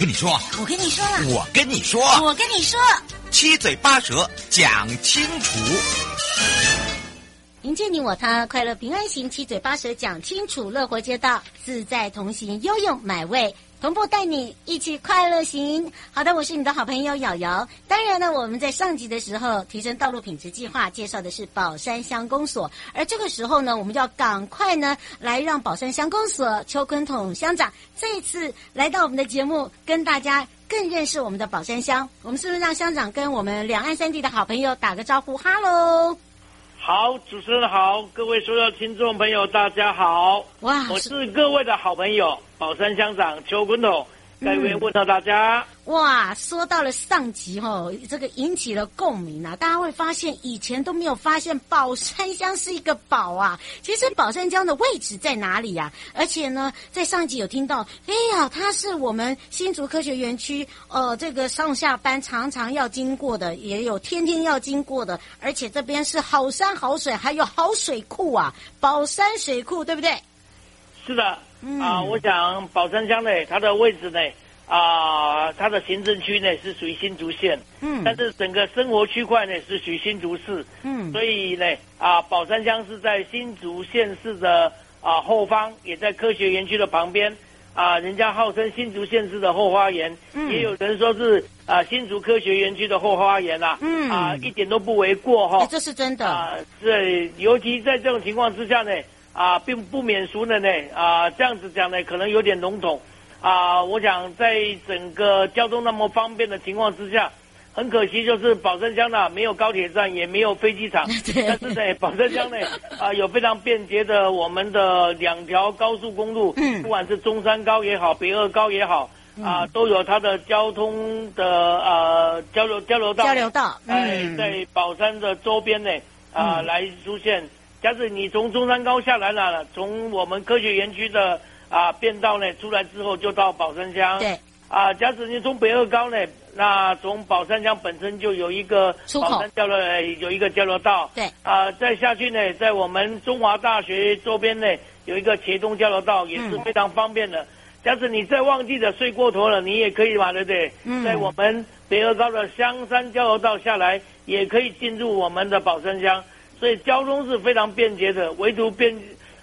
跟你说，我跟你说了，我跟你说，我跟你说，七嘴八舌讲清楚。迎接你我他，快乐平安行，七嘴八舌讲清楚，乐活街道自在同行，悠悠买味同步带你一起快乐行。好的，我是你的好朋友瑶瑶。当然呢，我们在上集的时候提升道路品质计划介绍的是宝山乡公所，而这个时候呢，我们就要赶快呢来让宝山乡公所邱坤统乡长这一次来到我们的节目，跟大家更认识我们的宝山乡。我们是不是让乡长跟我们两岸三地的好朋友打个招呼？哈喽。好，主持人好，各位所有听众朋友，大家好。哇，我是各位的好朋友宝山乡长邱坤统。各位问到大家。哇，说到了上集哦，这个引起了共鸣啊！大家会发现以前都没有发现宝山乡是一个宝啊。其实宝山乡的位置在哪里呀？而且呢，在上集有听到，哎呀，它是我们新竹科学园区，呃，这个上下班常常要经过的，也有天天要经过的，而且这边是好山好水，还有好水库啊，宝山水库，对不对？是的。嗯、啊，我想宝山乡呢，它的位置呢，啊，它的行政区呢是属于新竹县，嗯，但是整个生活区块呢是属于新竹市，嗯，所以呢，啊，宝山乡是在新竹县市的啊后方，也在科学园区的旁边，啊，人家号称新竹县市的后花园，嗯，也有人说是啊新竹科学园区的后花园啦，嗯，啊，一点都不为过哈，这是真的，啊，对，尤其在这种情况之下呢。啊，并不免俗的呢。啊，这样子讲呢，可能有点笼统。啊，我想在整个交通那么方便的情况之下，很可惜就是宝山乡呢没有高铁站，也没有飞机场。但是呢，宝山乡呢啊有非常便捷的我们的两条高速公路，不管是中山高也好，北二高也好，啊，都有它的交通的呃交流交流道。交流道。哎，在宝山的周边呢啊来出现。假使你从中山高下来了，从我们科学园区的啊变道呢出来之后，就到宝山乡。对。啊，假使你从北二高呢，那从宝山乡本身就有一个宝山交流，有一个交流道。对。啊，再下去呢，在我们中华大学周边呢，有一个茄东交流道，也是非常方便的。嗯、假使你在忘记的睡过头了，你也可以嘛，对不对？嗯。在我们北二高的香山交流道下来，也可以进入我们的宝山乡。所以交通是非常便捷的，唯独便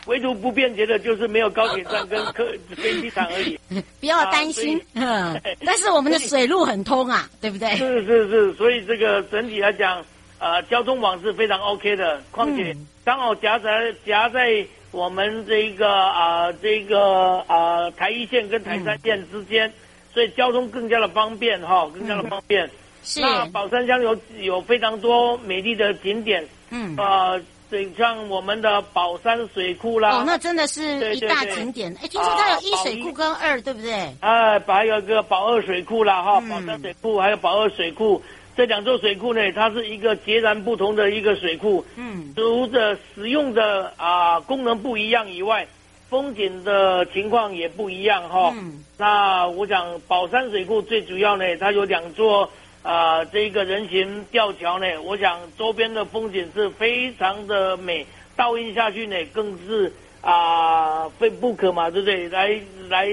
唯独不便捷的就是没有高铁站跟客飞机场而已。不要担心，啊、但是我们的水路很通啊，对不对？是是是，所以这个整体来讲，呃，交通网是非常 OK 的。况且刚好夹在夹在我们这个啊、呃、这个啊、呃、台一线跟台三线之间，嗯、所以交通更加的方便哈，更加的方便。嗯、是。那宝山乡有有非常多美丽的景点。嗯，呃，对，像我们的宝山水库啦，哦，那真的是一大景点。哎，听说它有一水库跟二，对不对？哎，还有一个宝二水库啦，哈，宝山水库还有宝二水库，这两座水库呢，它是一个截然不同的一个水库。嗯，除了使用的啊功能不一样以外，风景的情况也不一样哈。嗯，那我想宝山水库最主要呢，它有两座。啊、呃，这一个人行吊桥呢，我想周边的风景是非常的美，倒映下去呢，更是啊非不可嘛，对不对？来来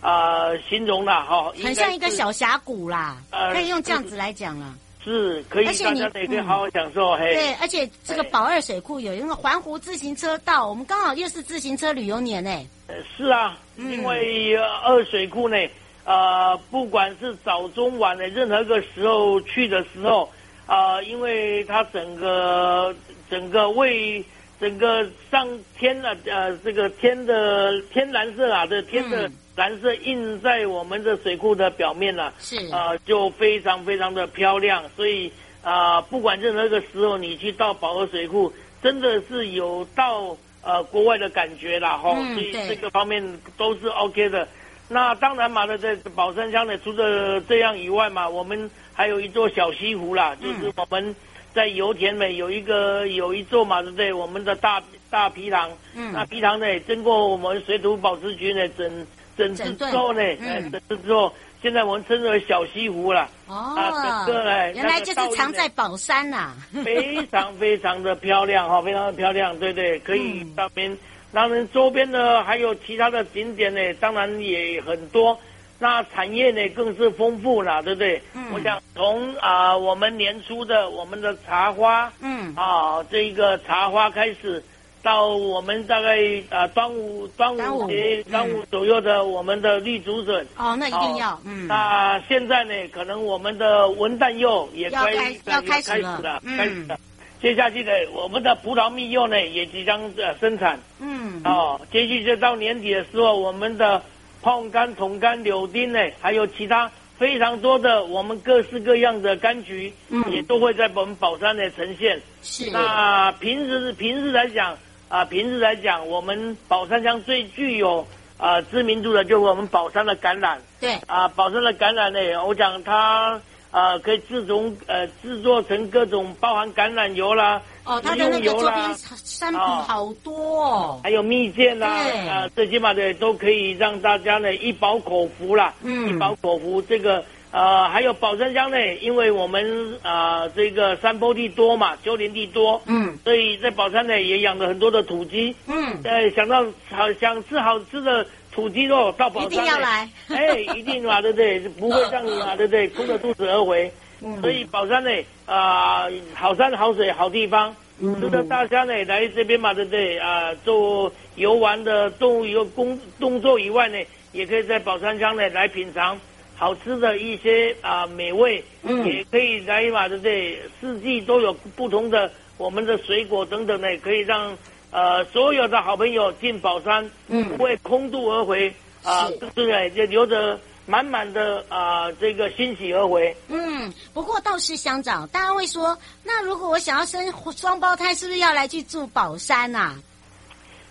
呃形容了哈，很像一个小峡谷啦，呃可以用这样子来讲了。是可以，而且你大家也可以好好享受。嗯嘿，对，而且这个宝二水库有一个环湖自行车道，我们刚好又是自行车旅游年呢。呃是啊，嗯因为呃二水库呢，呃，不管是早中晚的任何一个时候去的时候，啊、呃，因为它整个整个为整个上天的呃这个天的天蓝色啊，这天的嗯。蓝色印在我们的水库的表面了、啊，是。啊、呃，就非常非常的漂亮，所以啊、呃，不管任何一个时候你去到宝和水库，真的是有到呃国外的感觉啦哈，嗯所以这个方面都是 OK 的。那当然嘛，呢，在宝山乡呢，除了这样以外嘛，我们还有一座小西湖啦，嗯就是我们在油田呢有一个有一座嘛，对不对？我们的大大皮塘，嗯那皮塘呢，经过我们水土保持局呢整整治之后呢，整治之后，现在我们称之为小西湖了。哦，啊整个呢原来就是藏在宝山呐、非常非常的漂亮哈，非常的漂亮，对对，可以嗯到边。当然周边呢还有其他的景点呢，当然也很多。那产业呢更是丰富了，对不对？嗯我想从啊、呃、我们年初的我们的茶花，嗯啊这一个茶花开始，到我们大概啊、呃、端午端午节端午左右的我们的绿竹笋。哦，那一定要，嗯，那现在呢，可能我们的文旦柚也开要开始了嗯开始了。接下去的，我们的葡萄蜜柚呢也即将呃生产。嗯，哦，接续就到年底的时候，我们的胖柑、桶柑、柳丁呢，还有其他非常多的我们各式各样的柑橘，嗯也都会在我们宝山呢呈现。是，那平时平日来讲啊、平日来讲，我们宝山乡最具有啊、知名度的，就是我们宝山的橄榄。对，啊，宝山的橄榄呢，我讲它啊可以制成呃制作成各种包含橄榄油啦，哦，它食的那个周用油啦边。商品好多哦，还有蜜饯啦，对啊，最起码的都可以让大家呢一饱口福啦，嗯一饱口福。这个呃，还有宝山乡呢，因为我们啊、这个山坡地多嘛，丘陵地多，嗯所以在宝山呢也养了很多的土鸡。嗯，呃，想到好想吃好吃的土鸡肉，到宝一山一定要来，哎，一定嘛，对不对？不会让你嘛，对不对？空着肚子而回。嗯所以宝山呢，啊、好山好水好地方，嗯值得大家呢来这边嘛，对不对？啊、做游玩的动物游工动作以外呢，也可以在宝山乡呢来品尝好吃的一些啊、美味，嗯也可以来嘛，对不对？四季都有不同的我们的水果等等呢，可以让呃所有的好朋友进宝山，嗯不会空肚而回啊，是对不对？就留着满满的啊、这个欣喜而回。嗯，不过倒是乡长，大家会说，那如果我想要生双胞胎，是不是要来去住宝山呐、啊？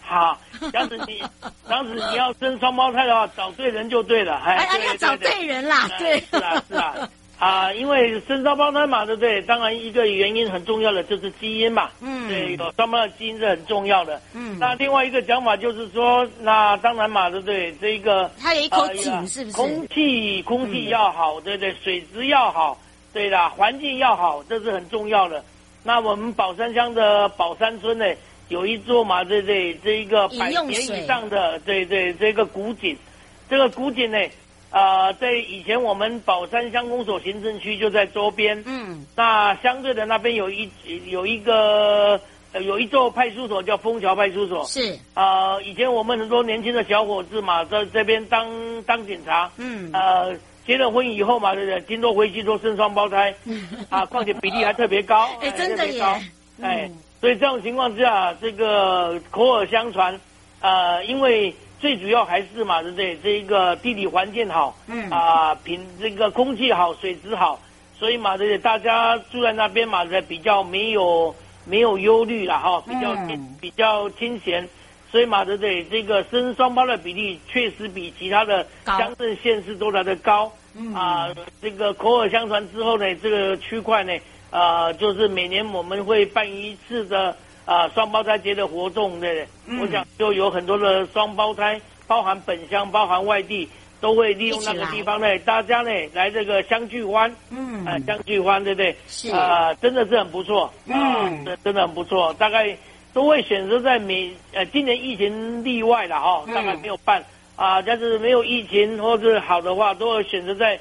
好，这样子你，这样子你要生双胞胎的话，找对人就对了。哎，哎要找对对人啦，哎对，是啊，是啊。啊，因为生双胞胎嘛，对不对？当然一个原因很重要的就是基因嘛。嗯对，有双胞胎基因是很重要的。嗯那另外一个讲法就是说，那当然嘛，对不对？这一个它有一口井，是不是？空气空气要好，对不对？水质要好，对啦，环境要好，这是很重要的。那我们宝山乡的宝山村呢，有一座嘛，对不对？这一个百年以上的，对对，这个古井，这个古井呢，啊，在以前我们宝山乡公所行政区就在周边，嗯。那相对的那边有一有一个呃有一座派出所叫枫桥派出所，是，啊、以前我们很多年轻的小伙子嘛，在这边当当警察，嗯。呃，结了婚以后嘛，对不对？听说回去都生双胞胎，啊，况且比例还特别高，哎真的高。哎嗯，所以这种情况之下，这个口耳相传，呃，因为最主要还是嘛，对不对？这一个地理环境好，嗯啊、品这个空气好，水质好，所以嘛，对不对？大家住在那边嘛，对比较没有没有忧虑了哈，比较、嗯比较清闲。所以嘛，对不对？这个生双胞的比例确实比其他的乡镇县市都来的高。嗯啊、这个口耳相传之后呢，这个区块呢，啊，就是每年我们会办一次的啊双胞胎节的活动，对不对？嗯我想就有很多的双胞胎，包含本乡、包含外地，都会利用那个地方呢，大家呢来这个相聚欢，嗯啊，相聚欢，对不对？是啊、真的是很不错，啊嗯真真的很不错，大概都会选择在每呃今年疫情例外了哈、嗯大概没有办。啊，但是没有疫情或者好的话，都会选择在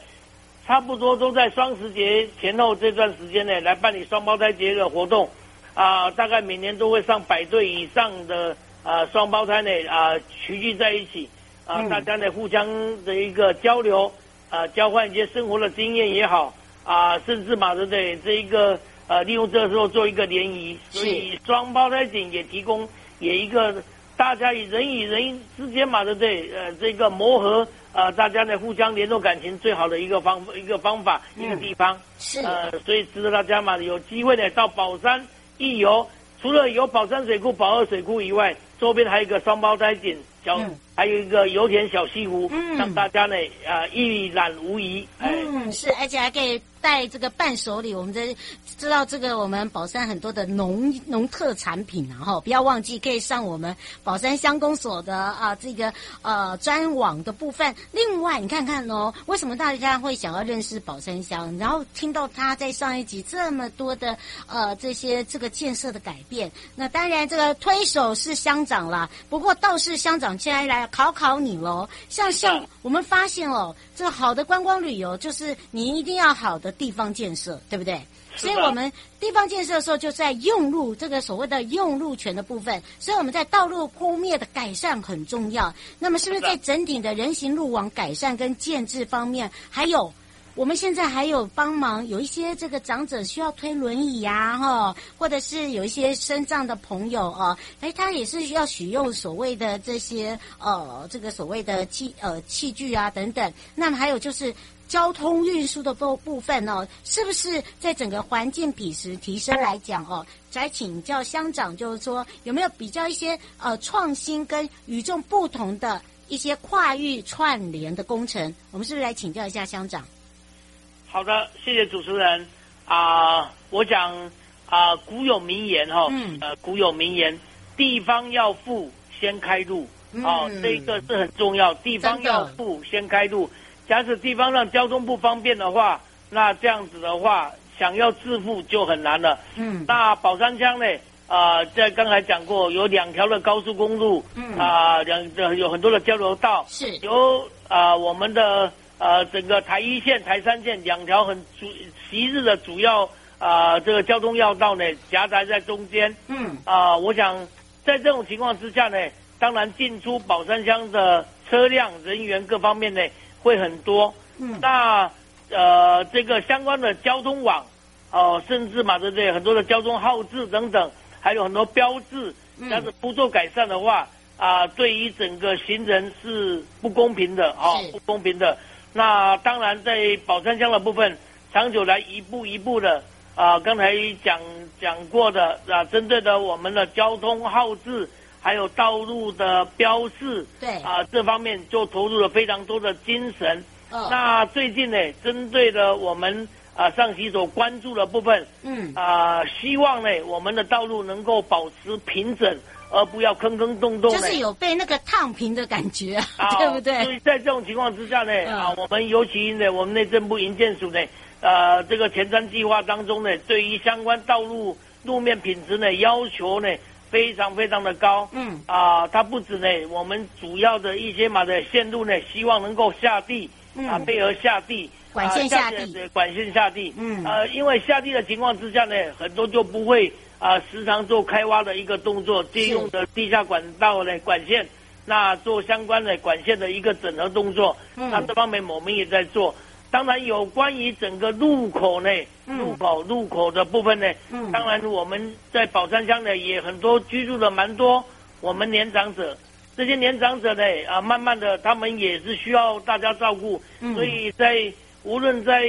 差不多都在双十节前后这段时间内来办理双胞胎节的活动。啊，大概每年都会上百对以上的啊双胞胎呢啊齐聚在一起啊，大家呢互相的一个交流啊，交换一些生活的经验也好啊，甚至嘛，对不对？这一个呃，利用这个时候做一个联谊，所以双胞胎景也提供也一个大家与人与人之间嘛，对不对？呃，这个磨合啊，大家呢互相联络感情最好的一个方一个方法一个地方是呃，所以值得大家嘛有机会呢到宝山。一游除了有宝山水库、宝二水库以外，周边还有一个双胞胎景，小、嗯、还有一个油田小西湖，嗯、让大家呢啊、呃、一览无遗。嗯，是，而且还可以。带这个伴手礼，我们这知道这个我们宝山很多的农农特产品啊，哈，不要忘记可以上我们宝山乡公所的啊这个呃专网的部分。另外，你看看哦，为什么大家会想要认识宝山乡？然后听到他在上一集这么多的呃这些这个建设的改变，那当然这个推手是乡长啦。不过倒是乡长现在来考考你喽，像像我们发现哦，这个好的观光旅游就是你一定要好的。地方建设对不对？所以我们地方建设的时候，就在用路这个所谓的用路权的部分。所以我们在道路铺面的改善很重要。那么是不是在整体的人行路网改善跟建制方面，还有我们现在还有帮忙，有一些这个长者需要推轮椅呀，哈，或者是有一些身障的朋友哦，哎，他也是需要使用所谓的这些呃，这个所谓的器呃器具啊等等。那么还有就是。交通运输的部部分哦，是不是在整个环境品质提升来讲哦？再请教乡长，就是说有没有比较一些呃创新跟与众不同的一些跨域串联的工程？我们是不是来请教一下乡长？好的，谢谢主持人啊、呃。我讲啊、呃，古有名言哈、哦，嗯，呃，古有名言，地方要富先开路，哦、嗯，这个是很重要，地方要富先开路。假使地方让交通不方便的话，那这样子的话，想要致富就很难了。嗯，那宝山乡呢？啊、呃，在刚才讲过，有两条的高速公路，嗯啊，两、呃、有很多的交流道，是由啊、呃、我们的呃整个台一线、台三线两条很主昔日的主要啊、呃、这个交通要道呢夹杂在中间。嗯啊、呃，我想在这种情况之下呢，当然进出宝山乡的车辆、人员各方面呢。会很多，嗯，那呃，这个相关的交通网，哦、呃，甚至嘛，对不对？很多的交通号志等等，还有很多标志，但是不做改善的话，啊、呃，对于整个行人是不公平的啊、哦，不公平的。那当然，在宝山乡的部分，长久来一步一步的啊、呃，刚才讲讲过的啊，针对的我们的交通号志。还有道路的标示，对啊、呃，这方面就投入了非常多的精神。哦、那最近呢，针对的我们啊、呃、上级所关注的部分，嗯啊、呃，希望呢我们的道路能够保持平整，而不要坑坑洞洞。就是有被那个烫平的感觉，啊、对不对？所以在这种情况之下呢，嗯、啊，我们尤其呢，我们内政部营建署呢，呃，这个前瞻计划当中呢，对于相关道路路面品质呢要求呢。非常非常的高，嗯啊，它不止呢，我们主要的一些嘛的线路呢，希望能够下地，嗯、啊，配合下地，管线下地，对，管线下地，嗯，呃，因为下地的情况之下呢，很多就不会啊，时常做开挖的一个动作，借用的地下管道的管线，那做相关的管线的一个整合动作，嗯，那这方面我们也在做。当然，有关于整个路口呢，路口路口的部分呢，嗯，当然我们在宝山乡呢也很多居住的蛮多，我们年长者，这些年长者呢啊，慢慢的他们也是需要大家照顾，嗯，所以在无论在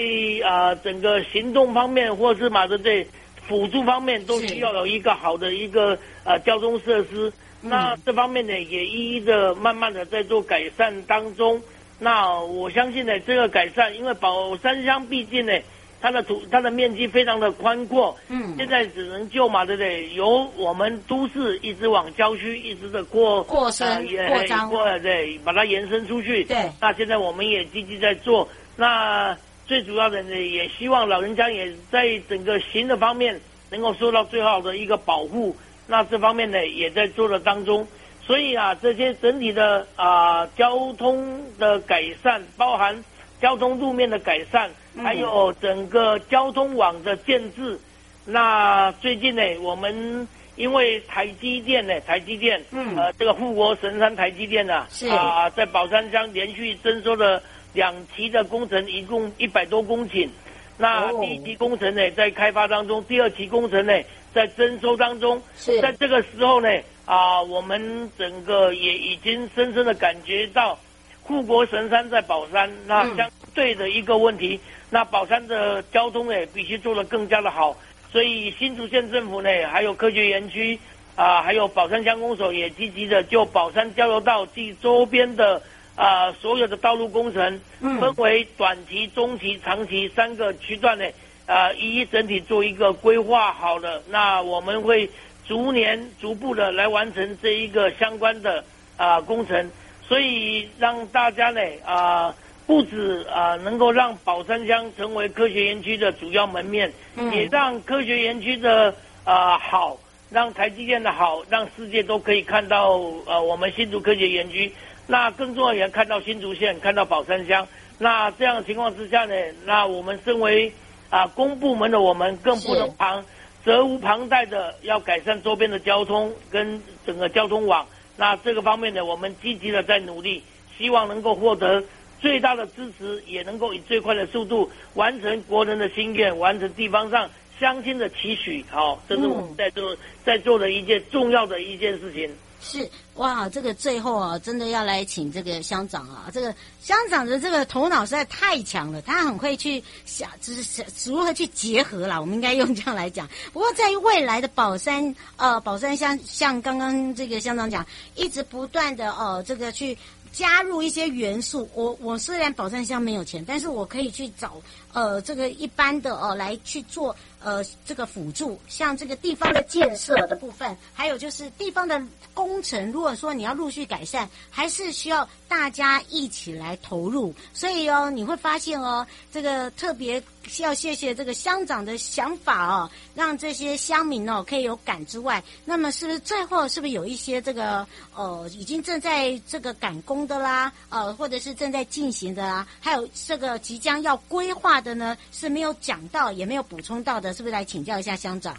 啊整个行动方面，或是马的这辅助方面，都需要有一个好的一个呃交通设施，那这方面呢也一一的慢慢的在做改善当中。那我相信呢，这个改善，因为宝山乡毕竟呢，它的土它的面积非常的宽阔，嗯，现在只能就嘛，对不对？由我们都市一直往郊区一直的过过深、呃、扩张，过对，把它延伸出去。对。那现在我们也积极在做。那最主要的呢，也希望老人家也在整个行的方面能够受到最好的一个保护。那这方面呢，也在做的当中。所以啊，这些整体的啊交通的改善，包含交通路面的改善，还有整个交通网的建制。那最近呢，我们因为台积电呢，台积电，嗯，呃，这个护国神山台积电啊，是啊，在宝山乡连续征收了两期的工程，一共一百多公顷。那第一期工程呢，在开发当中，第二期工程呢，在征收当中。是，在这个时候呢，啊，我们整个也已经深深的感觉到，护国神山在宝山，那相对的一个问题，那宝山的交通呢，必须做得更加的好。所以新竹县政府呢，还有科学园区啊，还有宝山乡公所也积极的就宝山交流道及周边的啊所有的道路工程，分为短期、中期、长期三个区段呢，啊一一整体做一个规划好了。那我们会逐年逐步的来完成这一个相关的啊工程，所以让大家呢啊。不止啊，能够让宝山乡成为科学园区的主要门面，嗯、也让科学园区的啊好，让台积电的好，让世界都可以看到呃我们新竹科学园区。那更重要也看到新竹县，看到宝山乡。那这样的情况之下呢，那我们身为啊公部门的我们，更不能旁责无旁贷的要改善周边的交通跟整个交通网。那这个方面呢，我们积极的在努力，希望能够获得。最大的支持，也能够以最快的速度完成国人的心愿，完成地方上乡亲的期许。好，这是我们在做、嗯、在做的一件重要的一件事情。是哇，这个最后啊，真的要来请这个乡长啊，这个乡长的这个头脑实在太强了，他很会去想，就是如何去结合啦。我们应该用这样来讲。不过在于未来的宝山呃宝山乡，像刚刚这个乡长讲，一直不断的呃这个去。加入一些元素，我我虽然宝山乡没有钱，但是我可以去找呃这个一般的哦、来去做呃这个辅助，像这个地方的建设的部分，还有就是地方的工程，如果说你要陆续改善，还是需要大家一起来投入。所以哦，你会发现哦，这个特别要谢谢这个乡长的想法哦，让这些乡民哦可以有感之外，那么是不是最后是不是有一些这个呃已经正在这个赶工的啦，呃或者是正在进行的啦，还有这个即将要规划的呢，是没有讲到也没有补充到的，是不是来请教一下乡长？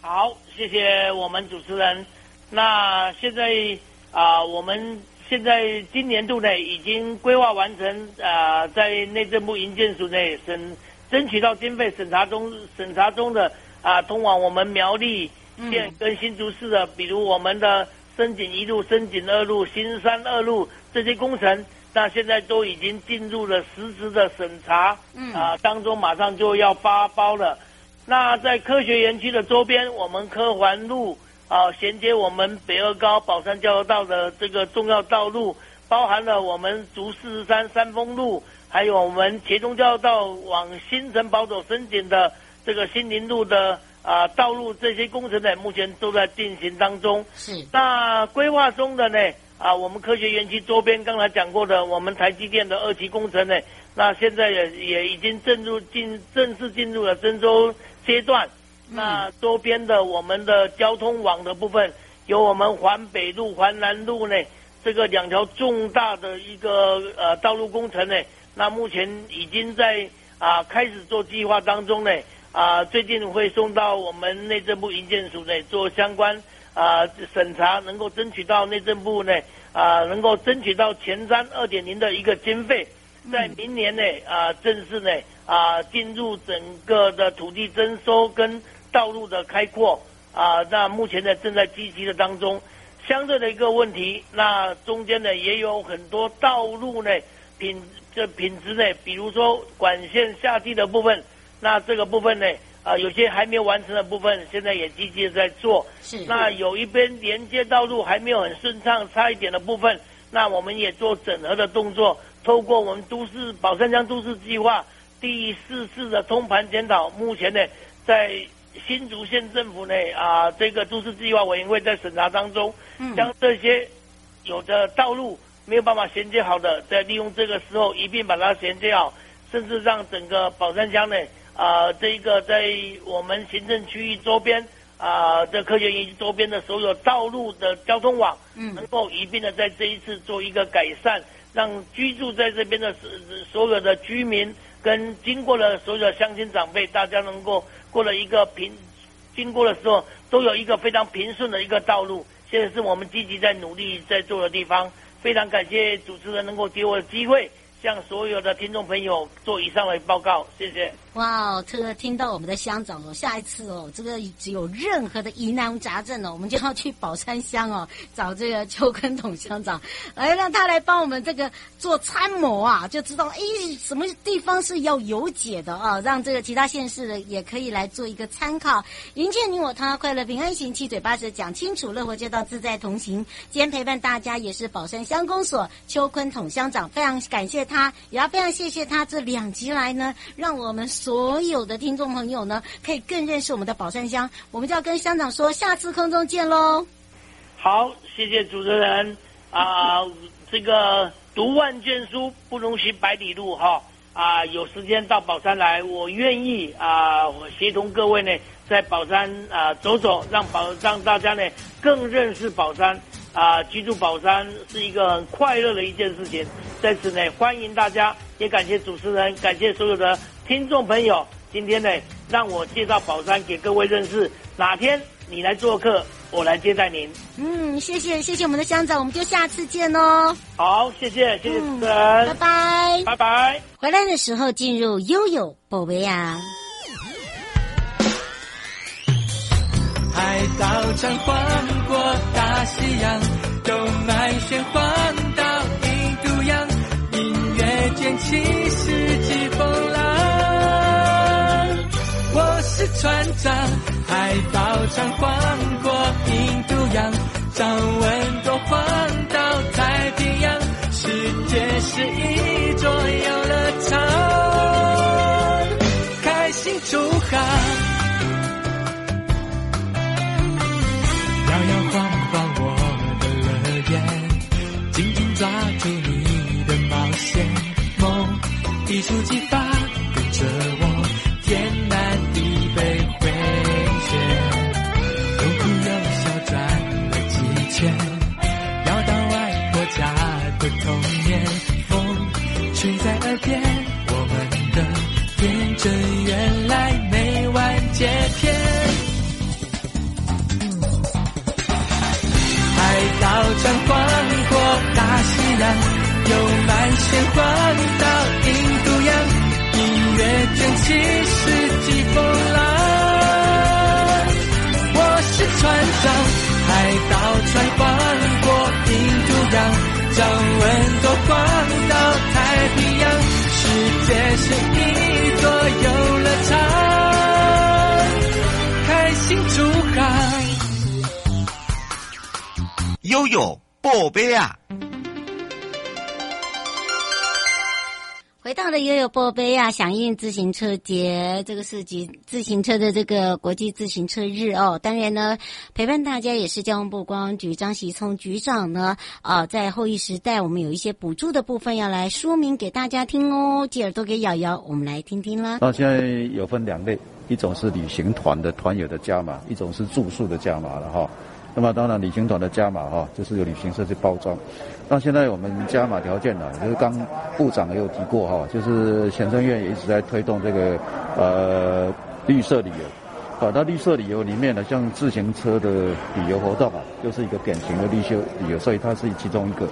好，谢谢我们主持人。那现在啊、我们现在今年度呢，已经规划完成啊、在内政部营建署内审争取到经费审查中审查中的啊、呃，通往我们苗栗县跟新竹市的，比如我们的深井一路、深井二路、新山二路这些工程，那现在都已经进入了实质的审查，啊、呃，当中马上就要发包了。那在科学园区的周边，我们科环路。啊，衔接我们北二高宝山交流道的这个重要道路，包含了我们竹四十三三峰路，还有我们茄苳交流道往新城堡走深井的这个新林路的啊道路，这些工程呢，目前都在进行当中。是。那规划中的呢，啊，我们科学园区周边刚才讲过的，我们台积电的二期工程呢，那现在也也已经正入进正式进入了征收阶段。那周边的我们的交通网的部分，有我们环北路、环南路呢，这个两条重大的一个呃道路工程呢，那目前已经在啊开始做计划当中呢，啊最近会送到我们内政部营建署呢做相关啊审查，能够争取到内政部呢啊能够争取到前瞻二点零的一个经费，在明年呢啊正式呢啊进入整个的土地征收跟。道路的开阔啊，那目前呢正在积极的当中。相对的一个问题，那中间呢也有很多道路呢品这品质呢，比如说管线下地的部分，那这个部分呢啊有些还没有完成的部分，现在也积极的在做。是。那有一边连接道路还没有很顺畅，差一点的部分，那我们也做整合的动作，透过我们都市宝山江都市计划第四次的通盘检讨，目前呢在。新竹县政府内啊，这个都市计划委员会在审查当中，将这些有的道路没有办法衔接好的，在利用这个时候一并把它衔接好，甚至让整个宝山乡呢啊，这一个在我们行政区域周边啊，这科学园周边的所有道路的交通网，嗯，能够一并的在这一次做一个改善，让居住在这边的所有的居民跟经过了所有的乡亲长辈，大家能够过了一个平，经过的时候都有一个非常平顺的一个道路。现在是我们积极在努力在做的地方，非常感谢主持人能够给我的机会。向所有的听众朋友做以上的报告，谢谢。哇，这个听到我们的乡长哦，下一次哦，这个只有任何的疑难杂症哦，我们就要去宝山乡哦，找这个邱坤统乡长，来让他来帮我们这个做参谋啊，就知道哎，什么地方是要有解的啊，让这个其他县市的也可以来做一个参考。迎接你我他，快乐平安行，七嘴八舌讲清楚，乐活街道自在同行。今天陪伴大家也是宝山乡公所邱坤统乡长，非常感谢。他也要非常谢谢他这两集来呢，让我们所有的听众朋友呢，可以更认识我们的宝山乡。我们就要跟乡长说，下次空中见喽。好，谢谢主持人啊、这个读万卷书不如行百里路哈啊、有时间到宝山来，我愿意啊、我协同各位呢，在宝山啊、走走，让宝让大家呢更认识宝山。啊，居住宝山是一个很快乐的一件事情，在此呢，欢迎大家，也感谢主持人，感谢所有的听众朋友。今天呢，让我介绍宝山给各位认识。哪天你来做客，我来接待您。嗯，谢谢，谢谢我们的乡长，我们就下次见哦。好，谢谢，谢谢主持人，拜拜，拜拜。回来的时候进入悠悠宝贝呀。海岛长横过大西洋，悠迈玄黄到印度洋，音乐卷起四季风浪。我是船长，海岛长横过印度洋，掌纹多晃到太平洋，世界是一一触即发，跟着我，天南地北回旋，又哭又笑转了几圈，要到外婆家的童年，风吹在耳边，我们的天真原来没完结篇。海岛长横过大西洋，悠迈玄黄到印度洋，音乐卷起四季风浪。我是船长，海岛船横过印度洋，将温度晃到太平洋，世界是一座游乐场，开心出海。悠悠宝贝啊！回到了悠悠波贝啊，响应自行车节，这个是自自行车的这个国际自行车日哦。当然呢，陪伴大家也是交通部观光局张喜聪局长呢。啊，在后疫时代，我们有一些补助的部分要来说明给大家听哦。借耳朵给瑶瑶，我们来听听啦。那现在有分两类，一种是旅行团的团友的加码，一种是住宿的加码了哈。那么当然，旅行团的加码哈，就是由旅行社去包装。那现在我们加码条件呢，就是刚部长也有提过哈，就是行政院也一直在推动这个呃绿色旅游。啊，那绿色旅游里面呢，像自行车的旅游活动啊，就是一个典型的绿色旅游，所以它是其中一个。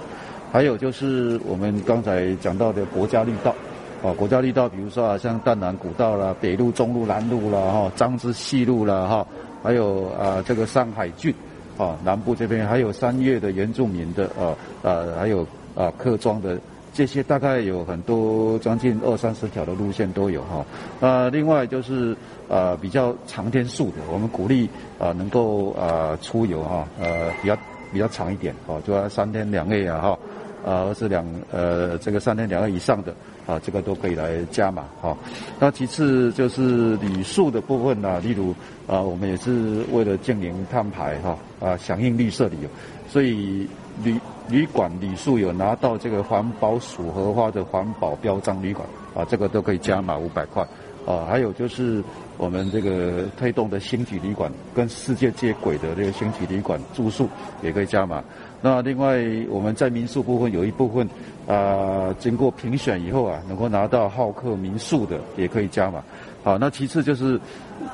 还有就是我们刚才讲到的国家绿道，啊，国家绿道，比如说啊，像淡南古道啦、北路、中路、南路啦、哈张之细路啦、哈，还有啊这个上海郡。啊，南部这边还有三月的原住民的，啊，呃、还有啊客庄的这些，大概有很多将近二三十条的路线都有哈。啊，另外就是呃、啊、比较长天数的，我们鼓励啊能够啊出游哈，呃、比较比较长一点，哦、就要三天两夜啊哈，啊，而是两呃这个三天两个以上的。啊，这个都可以来加码哈。那其次就是旅宿的部分呢、例如啊，我们也是为了净零碳排哈啊，响应绿色旅游，所以旅旅馆旅宿有拿到这个环保署核发的环保标章旅馆啊，这个都可以加码五百块啊，还有就是我们这个推动的星级旅馆跟世界接轨的这个星级旅馆住宿也可以加码。那另外我们在民宿部分有一部分啊，经过评选以后啊，能够拿到好客民宿的也可以加码。好，那其次就是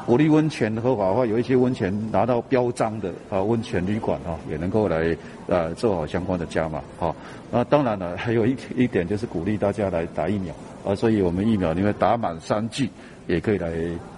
鼓励温泉合法化，有一些温泉拿到标章的啊温泉旅馆啊，也能够来呃做好相关的加码。好，那当然了，还有一一点就是鼓励大家来打疫苗。啊，所以我们疫苗因为打满三剂，也可以来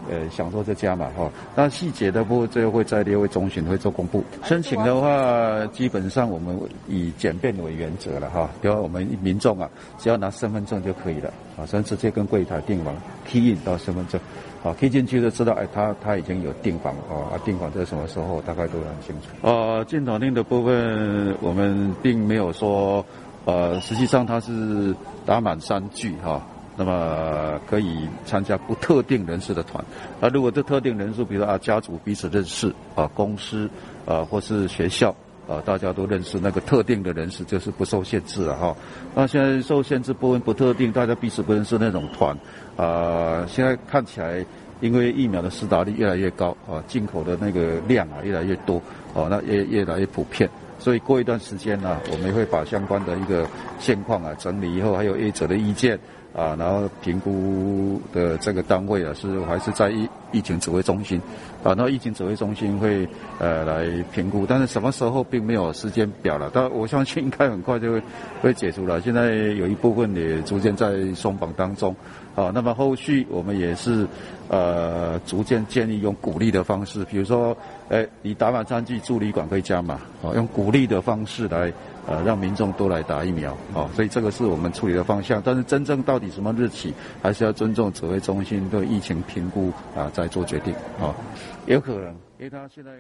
呃享受这加码哈。那细节的部分最后会在列卫中旬会做公布。申请的话，基本上我们以简便为原则了哈。比如我们民众啊，只要拿身份证就可以了啊，所以直接跟柜台订房，key in 到身份证，啊，key 进去就知道哎，他他已经有订房啊，订房在什么时候大概都很清楚。呃，进场令的部分我们并没有说，呃，实际上它是打满三句哈。那么可以参加不特定人士的团，那，如果这特定人数，比如说啊家族彼此认识，啊公司，啊或是学校，啊大家都认识那个特定的人士，就是不受限制了哈。那现在受限制部分不特定，大家彼此不认识那种团，啊现在看起来，因为疫苗的施打率越来越高，啊进口的那个量啊越来越多，啊那越越来越普遍，所以过一段时间呢，我们会把相关的一个现况啊整理以后，还有业者的意见。啊，然后评估的这个单位啊，是还是在疫疫情指挥中心，啊，那疫情指挥中心会呃来评估，但是什么时候并没有时间表了，但我相信应该很快就会会解除了。现在有一部分也逐渐在松绑当中，啊，那么后续我们也是呃逐渐建议用鼓励的方式，比如说，哎，你打满三剂住旅馆可以加码，啊，用鼓励的方式来。呃，让民众都来打疫苗，哦，所以这个是我们处理的方向。但是真正到底什么日期，还是要尊重指挥中心对疫情评估啊，再做决定，啊，有可能，因为他现在。